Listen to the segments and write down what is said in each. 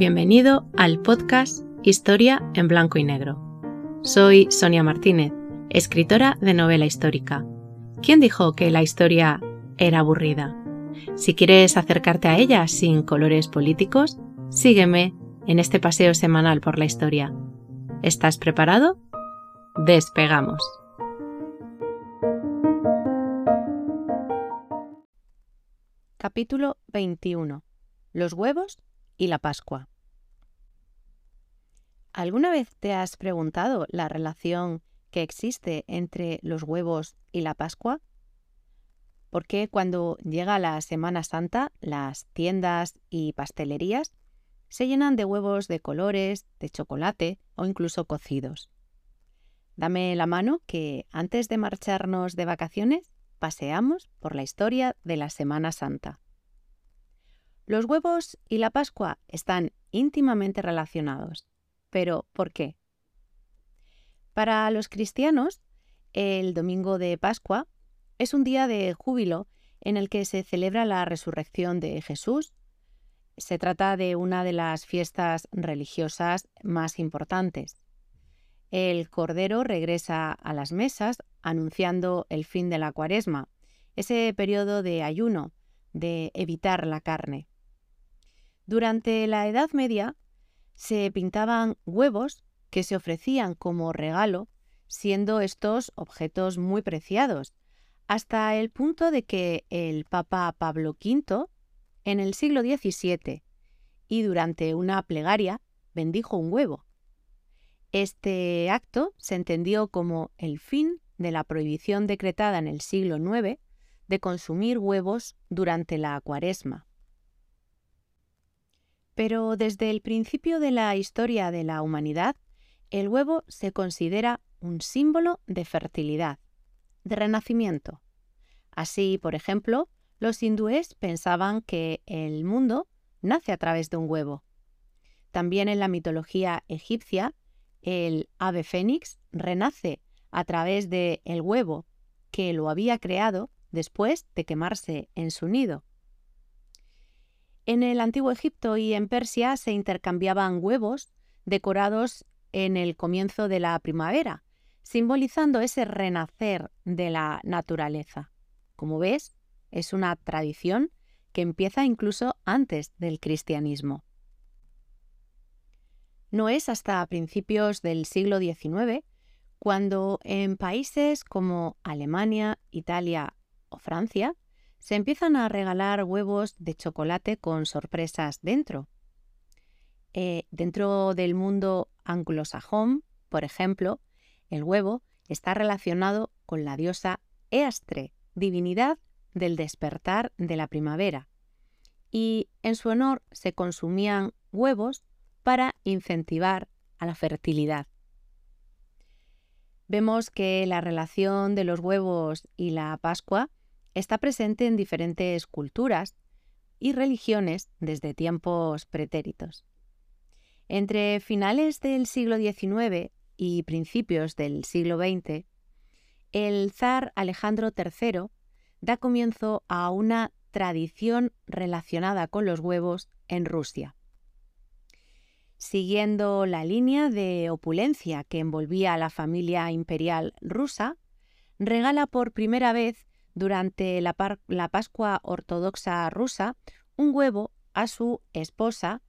Bienvenido al podcast Historia en Blanco y Negro. Soy Sonia Martínez, escritora de novela histórica. ¿Quién dijo que la historia era aburrida? Si quieres acercarte a ella sin colores políticos, sígueme en este paseo semanal por la historia. ¿Estás preparado? Despegamos. Capítulo 21. Los huevos y la Pascua. ¿Alguna vez te has preguntado la relación que existe entre los huevos y la Pascua? ¿Por qué cuando llega la Semana Santa las tiendas y pastelerías se llenan de huevos de colores, de chocolate o incluso cocidos? Dame la mano que antes de marcharnos de vacaciones paseamos por la historia de la Semana Santa. Los huevos y la Pascua están íntimamente relacionados. ¿Pero por qué? Para los cristianos, el domingo de Pascua es un día de júbilo en el que se celebra la resurrección de Jesús. Se trata de una de las fiestas religiosas más importantes. El Cordero regresa a las mesas anunciando el fin de la cuaresma, ese periodo de ayuno, de evitar la carne. Durante la Edad Media se pintaban huevos que se ofrecían como regalo, siendo estos objetos muy preciados, hasta el punto de que el Papa Pablo V, en el siglo XVII, y durante una plegaria, bendijo un huevo. Este acto se entendió como el fin de la prohibición decretada en el siglo IX de consumir huevos durante la cuaresma. Pero desde el principio de la historia de la humanidad, el huevo se considera un símbolo de fertilidad, de renacimiento. Así, por ejemplo, los hindúes pensaban que el mundo nace a través de un huevo. También en la mitología egipcia, el ave fénix renace a través de huevo que lo había creado después de quemarse en su nido. En el antiguo Egipto y en Persia se intercambiaban huevos decorados en el comienzo de la primavera, simbolizando ese renacer de la naturaleza. Como ves, es una tradición que empieza incluso antes del cristianismo. No es hasta principios del siglo XIX cuando en países como Alemania, Italia o Francia se empiezan a regalar huevos de chocolate con sorpresas dentro. Eh, dentro del mundo anglosajón, por ejemplo, el huevo está relacionado con la diosa Eastre, divinidad del despertar de la primavera, y en su honor se consumían huevos para incentivar a la fertilidad. Vemos que la relación de los huevos y la Pascua está presente en diferentes culturas y religiones desde tiempos pretéritos. Entre finales del siglo XIX y principios del siglo XX, el zar Alejandro III da comienzo a una tradición relacionada con los huevos en Rusia. Siguiendo la línea de opulencia que envolvía a la familia imperial rusa, regala por primera vez durante la, Pascua ortodoxa rusa un huevo a su esposa,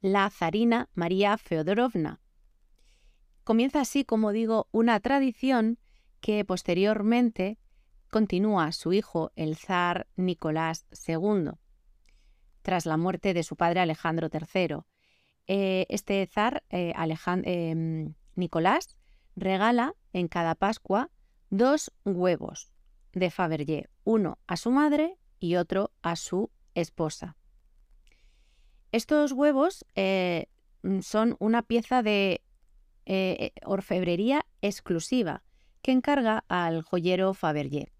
la zarina María Feodorovna. Comienza así, como digo, una tradición que posteriormente continúa su hijo, el zar Nicolás II, tras la muerte de su padre Alejandro III. Eh, este zar, eh, em, Nicolás, regala en cada Pascua dos huevos, de Fabergé, uno a su madre y otro a su esposa. Estos huevos eh, son una pieza de eh, orfebrería exclusiva que encarga al joyero Fabergé.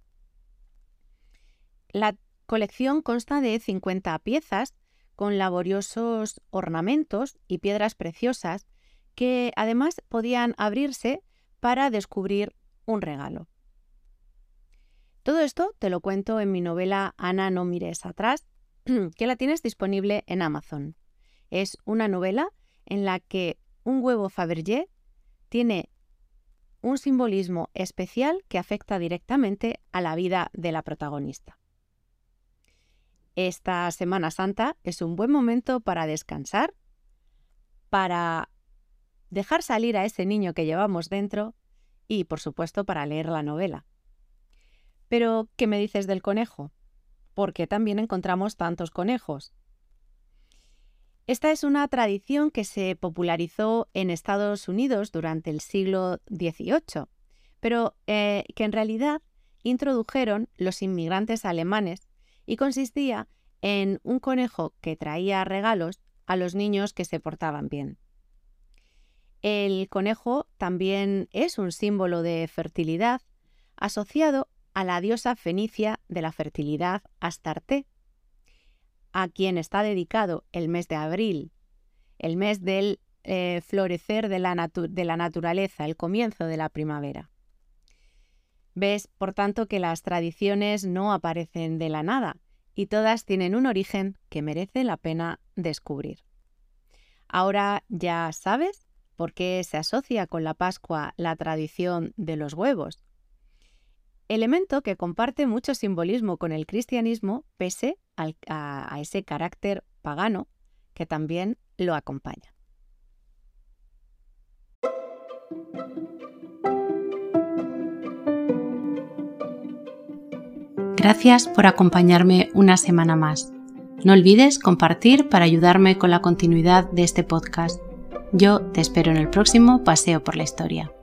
La colección consta de 50 piezas con laboriosos ornamentos y piedras preciosas que además podían abrirse para descubrir un regalo. Todo esto te lo cuento en mi novela Ana, no mires atrás, que la tienes disponible en Amazon. Es una novela en la que un huevo Fabergé tiene un simbolismo especial que afecta directamente a la vida de la protagonista. Esta Semana Santa es un buen momento para descansar, para dejar salir a ese niño que llevamos dentro y, por supuesto, para leer la novela. Pero, ¿qué me dices del conejo? ¿Por qué también encontramos tantos conejos? Esta es una tradición que se popularizó en Estados Unidos durante el siglo XVIII, pero eh, que en realidad introdujeron los inmigrantes alemanes y consistía en un conejo que traía regalos a los niños que se portaban bien. El conejo también es un símbolo de fertilidad asociado a la diosa fenicia de la fertilidad Astarte, a quien está dedicado el mes de abril, el mes del eh, florecer de la, de la naturaleza, el comienzo de la primavera. Ves, por tanto, que las tradiciones no aparecen de la nada y todas tienen un origen que merece la pena descubrir. Ahora ya sabes por qué se asocia con la Pascua la tradición de los huevos, elemento que comparte mucho simbolismo con el cristianismo pese a, ese carácter pagano que también lo acompaña. Gracias por acompañarme una semana más. No olvides compartir para ayudarme con la continuidad de este podcast. Yo te espero en el próximo Paseo por la Historia.